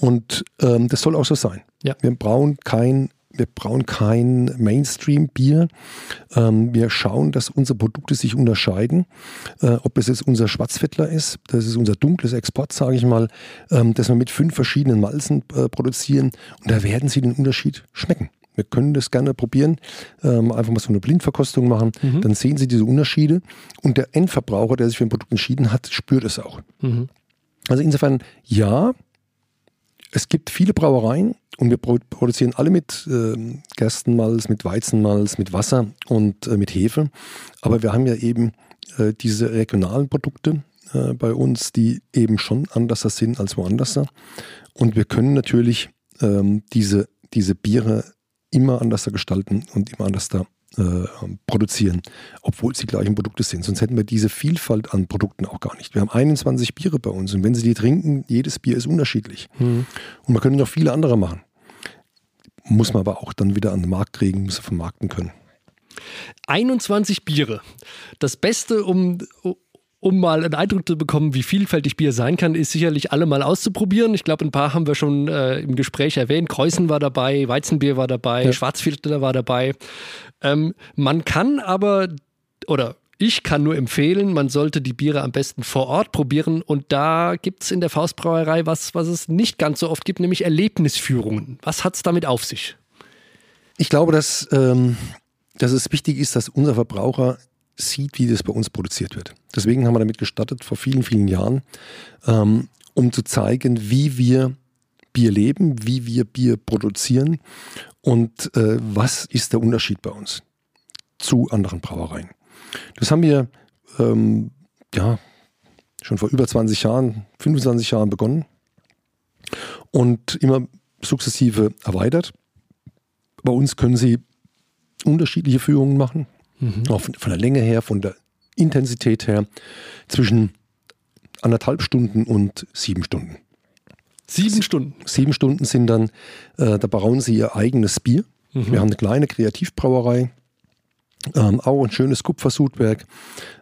[SPEAKER 3] Und ähm, das soll auch so sein. Ja. Wir brauchen kein wir brauen kein Mainstream-Bier. Ähm, wir schauen, dass unsere Produkte sich unterscheiden. Äh, ob es jetzt unser Schwarzfettler ist, das ist unser dunkles Export, sage ich mal, ähm, das wir mit fünf verschiedenen Malzen äh, produzieren. Und da werden Sie den Unterschied schmecken. Wir können das gerne probieren, ähm, einfach mal so eine Blindverkostung machen, mhm. dann sehen Sie diese Unterschiede und der Endverbraucher, der sich für ein Produkt entschieden hat, spürt es auch. Mhm. Also insofern, ja, es gibt viele Brauereien und wir produzieren alle mit äh, Gerstenmalz, mit Weizenmalz, mit Wasser und äh, mit Hefe. Aber wir haben ja eben äh, diese regionalen Produkte äh, bei uns, die eben schon anders sind als woanders. Und wir können natürlich ähm, diese, diese Biere immer anders gestalten und immer anders da äh, produzieren, obwohl es die gleichen Produkte sind. Sonst hätten wir diese Vielfalt an Produkten auch gar nicht. Wir haben 21 Biere bei uns und wenn Sie die trinken, jedes Bier ist unterschiedlich. Mhm. Und man könnte noch viele andere machen. Muss man aber auch dann wieder an den Markt kriegen, muss er vermarkten können.
[SPEAKER 2] 21 Biere. Das Beste, um, um mal einen Eindruck zu bekommen, wie vielfältig Bier sein kann, ist sicherlich alle mal auszuprobieren. Ich glaube, ein paar haben wir schon äh, im Gespräch erwähnt. Kreuzen war dabei, Weizenbier war dabei, ja. Schwarzfilter war dabei. Ähm, man kann aber, oder ich kann nur empfehlen, man sollte die Biere am besten vor Ort probieren. Und da gibt es in der Faustbrauerei was, was es nicht ganz so oft gibt, nämlich Erlebnisführungen. Was hat es damit auf sich?
[SPEAKER 3] Ich glaube, dass, ähm, dass es wichtig ist, dass unser Verbraucher sieht, wie das bei uns produziert wird. Deswegen haben wir damit gestartet vor vielen, vielen Jahren, ähm, um zu zeigen, wie wir Bier leben, wie wir Bier produzieren und äh, was ist der Unterschied bei uns zu anderen Brauereien. Das haben wir ähm, ja schon vor über 20 Jahren, 25 Jahren begonnen und immer sukzessive erweitert. Bei uns können Sie unterschiedliche Führungen machen. Mhm. Auch von, von der Länge her, von der Intensität her, zwischen anderthalb Stunden und sieben Stunden.
[SPEAKER 2] Sieben Stunden?
[SPEAKER 3] Sieben Stunden sind dann, äh, da brauen sie ihr eigenes Bier. Mhm. Wir haben eine kleine Kreativbrauerei, ähm, auch ein schönes Kupfersudwerk,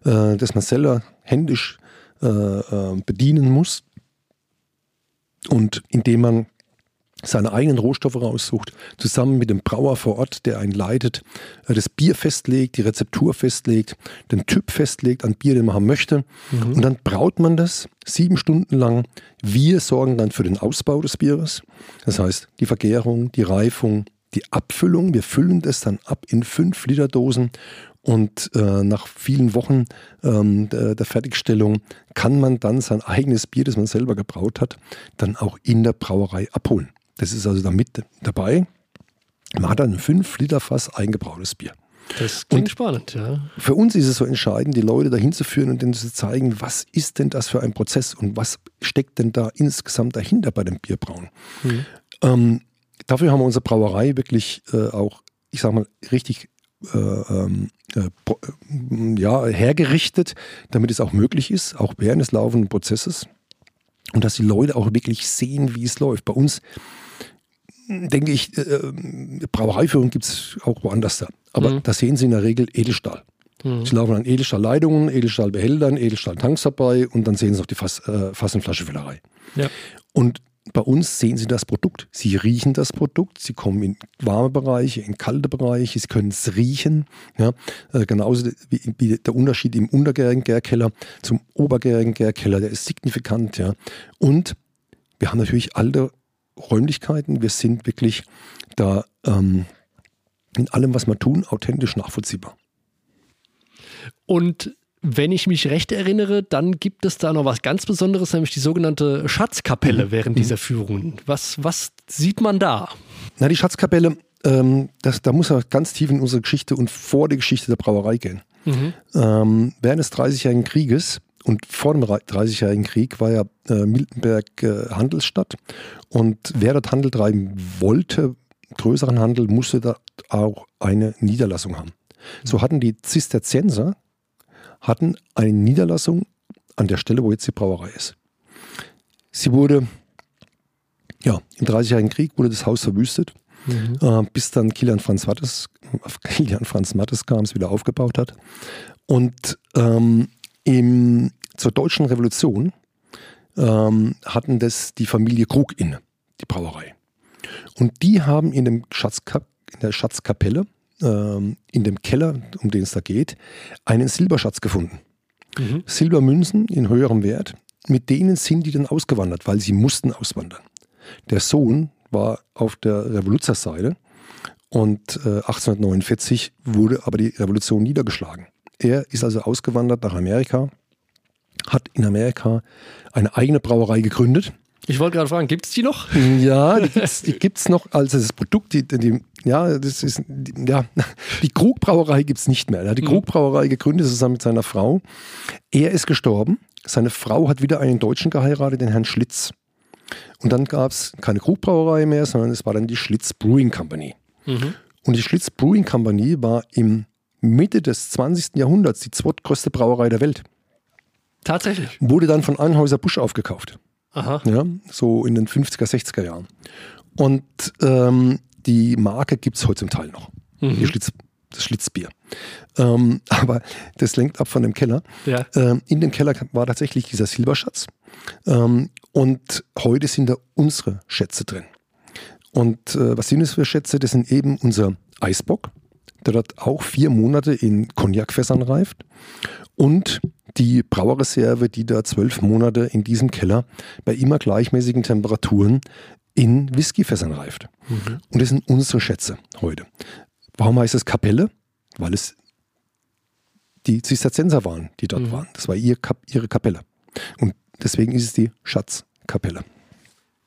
[SPEAKER 3] äh, das man selber händisch äh, äh bedienen muss. Und indem man seine eigenen Rohstoffe raussucht, zusammen mit dem Brauer vor Ort, der einen leitet, das Bier festlegt, die Rezeptur festlegt, den Typ festlegt an Bier, den man haben möchte. Mhm. Und dann braut man das sieben Stunden lang. Wir sorgen dann für den Ausbau des Bieres. Das heißt, die Vergärung, die Reifung, die Abfüllung. Wir füllen das dann ab in fünf Liter Dosen und äh, nach vielen Wochen ähm, der, der, Fertigstellung kann man dann sein eigenes Bier, das man selber gebraut hat, dann auch in der Brauerei abholen. Das ist also da mit dabei. Man hat dann ein 5 Liter Fass eingebrautes Bier.
[SPEAKER 2] Das klingt und spannend, ja.
[SPEAKER 3] Für uns ist es so entscheidend, die Leute dahin zu führen und denen zu zeigen, was ist denn das für ein Prozess und was steckt denn da insgesamt dahinter bei dem Bierbrauen. Mhm. Ähm, dafür haben wir unsere Brauerei wirklich äh, auch, ich sag mal, richtig äh, ähm, äh, äh, ja, hergerichtet, damit es auch möglich ist, auch während des laufenden Prozesses. Und dass die Leute auch wirklich sehen, wie es läuft. Bei uns denke ich, äh, Brauereiführung gibt es auch woanders da. Aber mhm. da sehen Sie in der Regel Edelstahl. Mhm. Sie laufen an Edelstahlleitungen, Edelstahlbehältern, Edelstahltanks dabei und dann sehen Sie noch die Fass, äh, Fass- und Flaschenfüllerei. Ja. Und bei uns sehen Sie das Produkt. Sie riechen das Produkt. Sie kommen in warme Bereiche, in kalte Bereiche. Sie können es riechen. Ja, äh, genauso wie, wie, der Unterschied im untergärigen Gärkeller zum obergärigen Gärkeller, der ist signifikant. Ja. Und wir haben natürlich alte Räumlichkeiten. Wir sind wirklich da ähm, in allem, was wir tun, authentisch nachvollziehbar.
[SPEAKER 2] Und wenn ich mich recht erinnere, dann gibt es da noch was ganz Besonderes, nämlich die sogenannte Schatzkapelle mhm. während dieser Führungen. Was, was sieht man da?
[SPEAKER 3] Na, die Schatzkapelle, ähm, das, da muss man ganz tief in unsere Geschichte und vor die Geschichte der Brauerei gehen. Mhm. Ähm, während des Dreißigjährigen Krieges und vor dem Dreißigjährigen Krieg war ja äh, Miltenberg äh, Handelsstadt. Und wer dort Handel treiben wollte, größeren Handel, musste da auch eine Niederlassung haben. So hatten die Zisterzienser hatten eine Niederlassung an der Stelle, wo jetzt die Brauerei ist. Sie wurde, ja, im Dreißigjährigen Krieg wurde das Haus verwüstet, mhm. äh, bis dann Kilian Franz Mattes, Kilian Franz Mattes kam, es wieder aufgebaut hat. Und ähm, im, zur Deutschen Revolution ähm, hatten das die Familie Krug inne, die Brauerei. Und die haben in dem Schatzkap in der Schatzkapelle, ähm, in dem Keller, um den es da geht, einen Silberschatz gefunden. Mhm. Silbermünzen in höherem Wert. Mit denen sind die dann ausgewandert, weil sie mussten auswandern. Der Sohn war auf der Revoluzerseite und äh, 1849 wurde aber die Revolution niedergeschlagen. Er ist also ausgewandert nach Amerika, hat in Amerika eine eigene Brauerei gegründet.
[SPEAKER 2] Ich wollte gerade fragen, gibt es die noch?
[SPEAKER 3] Ja, die [laughs] gibt es noch als das Produkt. Die, die, ja, das ist, die, ja, [laughs] die Krugbrauerei gibt es nicht mehr. Er hat die mhm. Krugbrauerei gegründet zusammen mit seiner Frau. Er ist gestorben. Seine Frau hat wieder einen Deutschen geheiratet, den Herrn Schlitz. Und dann gab es keine Krugbrauerei mehr, sondern es war dann die Schlitz Brewing Company. Mhm. Und die Schlitz Brewing Company war im Mitte des 20. Jahrhunderts die zweitgrößte Brauerei der Welt.
[SPEAKER 2] Tatsächlich.
[SPEAKER 3] Wurde dann von Anhäuser Busch aufgekauft.
[SPEAKER 2] Aha.
[SPEAKER 3] Ja, so in den 50er, 60er Jahren. Und ähm, die Marke gibt es heute zum Teil noch. Mhm. Schlitz, das Schlitzbier. Ähm, [laughs] aber das lenkt ab von dem Keller.
[SPEAKER 2] Ja.
[SPEAKER 3] Ähm, in dem Keller war tatsächlich dieser Silberschatz. Ähm, und heute sind da unsere Schätze drin. Und äh, was sind das für Schätze? Das sind eben unser Eisbock, der dort auch vier Monate in Cognacfässern reift. Und die Brauerreserve, die da zwölf Monate in diesem Keller bei immer gleichmäßigen Temperaturen in Whiskyfässern reift. Mhm. Und das sind unsere Schätze heute. Warum heißt es Kapelle? Weil es die Zisterzienser waren, die dort mhm. waren. Das war ihr Kap ihre Kapelle. Und deswegen ist es die Schatzkapelle.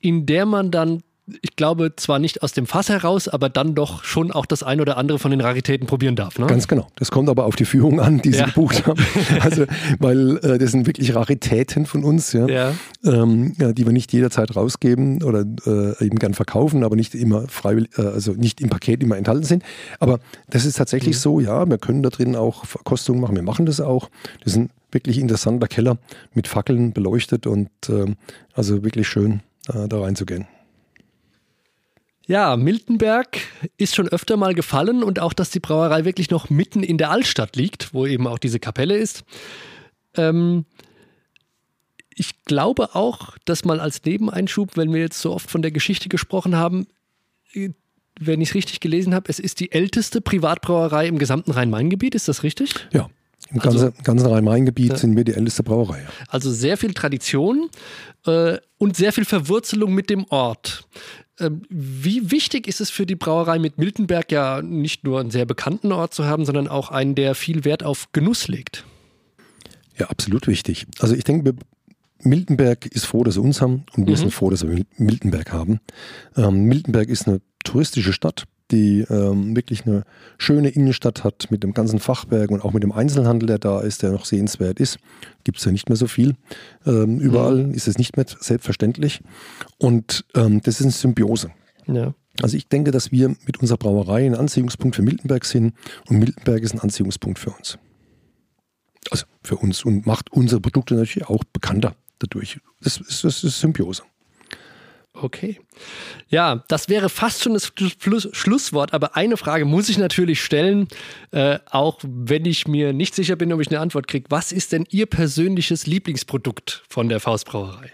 [SPEAKER 2] In der man dann ich glaube, zwar nicht aus dem Fass heraus, aber dann doch schon auch das ein oder andere von den Raritäten probieren darf. Ne?
[SPEAKER 3] Ganz genau. Das kommt aber auf die Führung an, die Sie ja. gebucht haben. [laughs] Also, weil äh, das sind wirklich Raritäten von uns, ja,
[SPEAKER 2] ja.
[SPEAKER 3] Ähm, ja die wir nicht jederzeit rausgeben oder äh, eben gern verkaufen, aber nicht immer freiwillig, äh, also nicht im Paket immer enthalten sind. Aber das ist tatsächlich mhm. so, ja, wir können da drin auch Verkostungen machen. Wir machen das auch. Das ist ein wirklich interessanter Keller mit Fackeln beleuchtet und ähm, also wirklich schön äh, da reinzugehen.
[SPEAKER 2] Ja, Miltenberg ist schon öfter mal gefallen und auch, dass die Brauerei wirklich noch mitten in der Altstadt liegt, wo eben auch diese Kapelle ist. Ähm, ich glaube auch, dass mal als Nebeneinschub, wenn wir jetzt so oft von der Geschichte gesprochen haben, äh, wenn ich es richtig gelesen habe, es ist die älteste Privatbrauerei im gesamten Rhein-Main-Gebiet. Ist das richtig?
[SPEAKER 3] Ja. Im also, ganzen, ganzen Rhein-Main-Gebiet ja. sind wir die älteste Brauerei.
[SPEAKER 2] Also sehr viel Tradition äh, und sehr viel Verwurzelung mit dem Ort. Ähm, wie wichtig ist es für die Brauerei mit Miltenberg ja nicht nur einen sehr bekannten Ort zu haben, sondern auch einen, der viel Wert auf Genuss legt?
[SPEAKER 3] Ja, absolut wichtig. Also ich denke, Miltenberg ist froh, dass sie uns haben und wir mhm. sind froh, dass wir Miltenberg haben. Ähm, Miltenberg ist eine touristische Stadt die ähm, wirklich eine schöne Innenstadt hat mit dem ganzen Fachwerk und auch mit dem Einzelhandel, der da ist, der noch sehenswert ist. Gibt es ja nicht mehr so viel. Ähm, überall mhm. ist es nicht mehr selbstverständlich. Und ähm, das ist eine Symbiose.
[SPEAKER 2] Ja.
[SPEAKER 3] Also ich denke, dass wir mit unserer Brauerei ein Anziehungspunkt für Miltenberg sind und Miltenberg ist ein Anziehungspunkt für uns. Also für uns und macht unsere Produkte natürlich auch bekannter dadurch. Das ist, das ist Symbiose.
[SPEAKER 2] Okay. Ja, das wäre fast schon das Schlusswort, aber eine Frage muss ich natürlich stellen, äh, auch wenn ich mir nicht sicher bin, ob ich eine Antwort kriege. Was ist denn Ihr persönliches Lieblingsprodukt von der Faustbrauerei?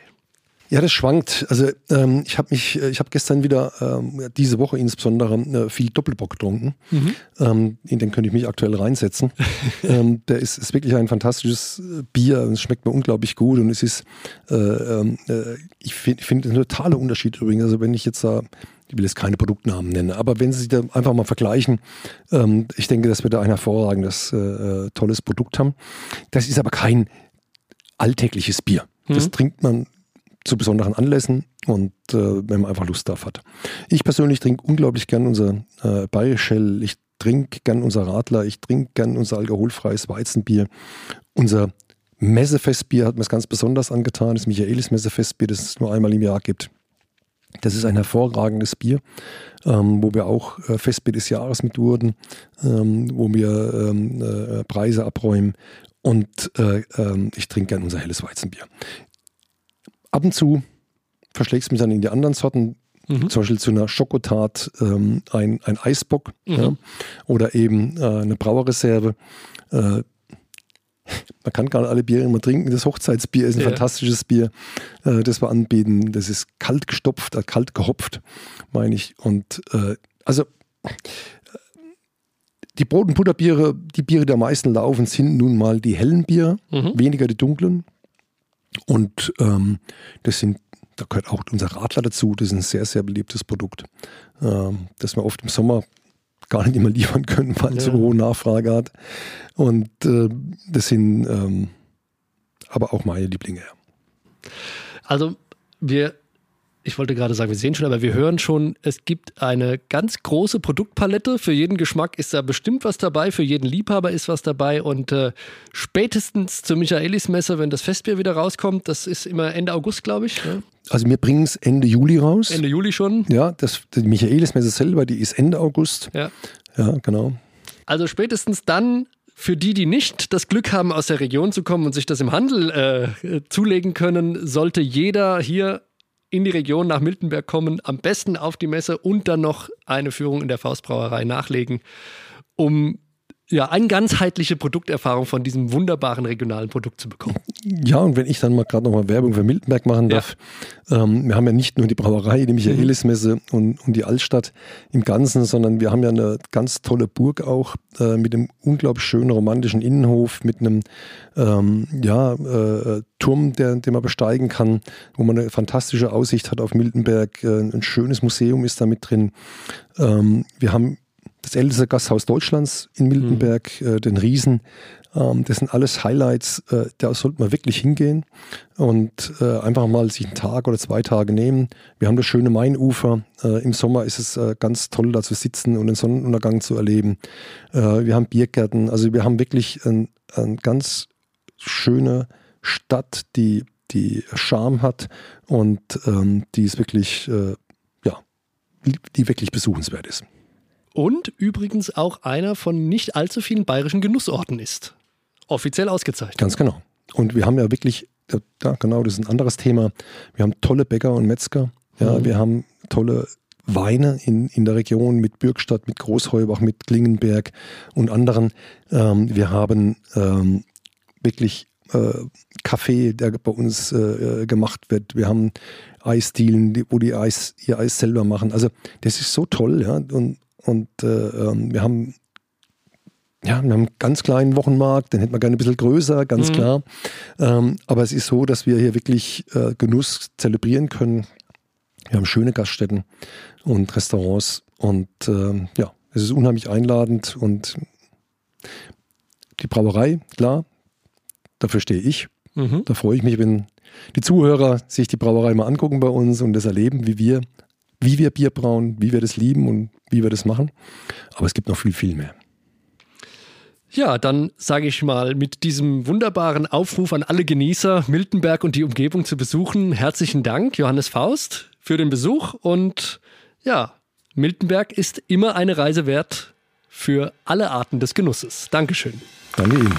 [SPEAKER 3] Ja, das schwankt. Also ähm, ich habe mich, äh, ich habe gestern wieder ähm, diese Woche insbesondere äh, viel Doppelbock getrunken. Mhm. Ähm, in den könnte ich mich aktuell reinsetzen. [laughs] ähm, der ist, ist wirklich ein fantastisches äh, Bier. Es schmeckt mir unglaublich gut und es ist, äh, ähm, äh, ich finde find ein totaler Unterschied übrigens. Also wenn ich jetzt da ich will jetzt keine Produktnamen nennen, aber wenn Sie sich da einfach mal vergleichen, ähm, ich denke, dass wir da ein hervorragendes, äh, tolles Produkt haben. Das ist aber kein alltägliches Bier. Das mhm. trinkt man zu besonderen Anlässen und äh, wenn man einfach Lust darauf hat. Ich persönlich trinke unglaublich gern unser äh, Bayerischell, ich trinke gern unser Radler, ich trinke gern unser alkoholfreies Weizenbier. Unser Messefestbier hat mir es ganz besonders angetan, das Michaelis Messefestbier, das es nur einmal im Jahr gibt. Das ist ein hervorragendes Bier, ähm, wo wir auch äh, Festbier des Jahres mit wurden, ähm, wo wir ähm, äh, Preise abräumen. Und äh, ähm, ich trinke gern unser helles Weizenbier. Ab und zu verschlägt es mich dann in die anderen Sorten, mhm. zum Beispiel zu einer Schokotat ähm, ein, ein Eisbock mhm. ja, oder eben äh, eine Brauerreserve. Äh, man kann gar nicht alle Biere immer trinken. Das Hochzeitsbier ist ein ja. fantastisches Bier, äh, das wir anbieten. Das ist kalt gestopft, äh, kalt gehopft, meine ich. Und äh, also die Brot- und Butterbiere, die Biere, am meisten laufen, sind nun mal die hellen Biere,
[SPEAKER 2] Mhm.
[SPEAKER 3] weniger die dunklen. Und ähm, das sind, da gehört auch unser Radler dazu, das ist ein sehr, sehr beliebtes Produkt, ähm, das wir oft im Sommer gar nicht immer liefern können, weil es
[SPEAKER 2] Ja.
[SPEAKER 3] so hohe Nachfrage hat. Und äh, das sind ähm, aber auch meine Lieblinge.
[SPEAKER 2] Also wir, ich wollte gerade sagen, wir sehen schon, aber wir hören schon, es gibt eine ganz große Produktpalette. Für jeden Geschmack ist da bestimmt was dabei, für jeden Liebhaber ist was dabei. Und äh, spätestens zur Michaelismesse, wenn das Festbier wieder rauskommt, das ist immer Ende August, glaube ich. Ne?
[SPEAKER 3] Also wir bringen es Ende Juli raus.
[SPEAKER 2] Ende Juli schon.
[SPEAKER 3] Ja, das, die Michaelismesse selber, die ist Ende August.
[SPEAKER 2] Ja.
[SPEAKER 3] Ja, genau.
[SPEAKER 2] Also spätestens dann für die, die nicht das Glück haben, aus der Region zu kommen und sich das im Handel äh, zulegen können, sollte jeder hier in die Region nach Miltenberg kommen, am besten auf die Messe und dann noch eine Führung in der Faustbrauerei nachlegen, um ja eine ganzheitliche Produkterfahrung von diesem wunderbaren regionalen Produkt zu bekommen.
[SPEAKER 3] Ja, und wenn ich dann mal gerade nochmal Werbung für Miltenberg machen
[SPEAKER 2] Ja.
[SPEAKER 3] darf. Ähm, wir haben ja nicht nur die Brauerei, die Michaelismesse und, und die Altstadt im Ganzen, sondern wir haben ja eine ganz tolle Burg auch äh, mit einem unglaublich schönen romantischen Innenhof, mit einem ähm, ja, äh, Turm, der, den man besteigen kann, wo man eine fantastische Aussicht hat auf Miltenberg. Äh, ein schönes Museum ist da mit drin. Ähm, wir haben das älteste Gasthaus Deutschlands in Miltenberg, äh, den Riesen. Ähm, das sind alles Highlights, äh, da sollte man wirklich hingehen und äh, einfach mal sich einen Tag oder zwei Tage nehmen. Wir haben das schöne Mainufer. Äh, Im Sommer ist es äh, ganz toll, da zu sitzen und den Sonnenuntergang zu erleben. Äh, wir haben Biergärten. Also wir haben wirklich eine ein ganz schöne Stadt, die, die Charme hat und ähm, die ist wirklich, ja, die wirklich besuchenswert ist.
[SPEAKER 2] Und übrigens auch einer von nicht allzu vielen bayerischen Genussorten ist. Offiziell ausgezeichnet.
[SPEAKER 3] Ganz genau. Und wir haben ja wirklich, ja genau, das ist ein anderes Thema. Wir haben tolle Bäcker und Metzger. Ja,
[SPEAKER 2] Mhm.
[SPEAKER 3] wir haben tolle Weine in, in der Region mit Bürgstadt, mit Großheubach, mit Klingenberg und anderen. Ähm, wir haben ähm, wirklich äh, Kaffee, der bei uns äh, gemacht wird. Wir haben Eisdielen, die, wo die Eis, ihr Eis selber machen. Also das ist so toll, ja. Und, und äh, ähm, wir haben ja, wir haben einen ganz kleinen Wochenmarkt, den hätten wir gerne ein bisschen größer, ganz
[SPEAKER 2] Mhm.
[SPEAKER 3] klar. Ähm, aber es ist so, dass wir hier wirklich äh, Genuss zelebrieren können. Wir haben schöne Gaststätten und Restaurants und ähm, ja, es ist unheimlich einladend und die Brauerei, klar, dafür stehe ich.
[SPEAKER 2] Mhm.
[SPEAKER 3] Da freue ich mich, wenn die Zuhörer sich die Brauerei mal angucken bei uns und das erleben, wie wir, wie wir Bier brauen, wie wir das lieben und wie wir das machen. Aber es gibt noch viel, viel mehr.
[SPEAKER 2] Ja, dann sage ich mal mit diesem wunderbaren Aufruf an alle Genießer, Miltenberg und die Umgebung zu besuchen. Herzlichen Dank, Johannes Faust, für den Besuch. Und ja, Miltenberg ist immer eine Reise wert für alle Arten des Genusses. Dankeschön.
[SPEAKER 3] Danke Ihnen.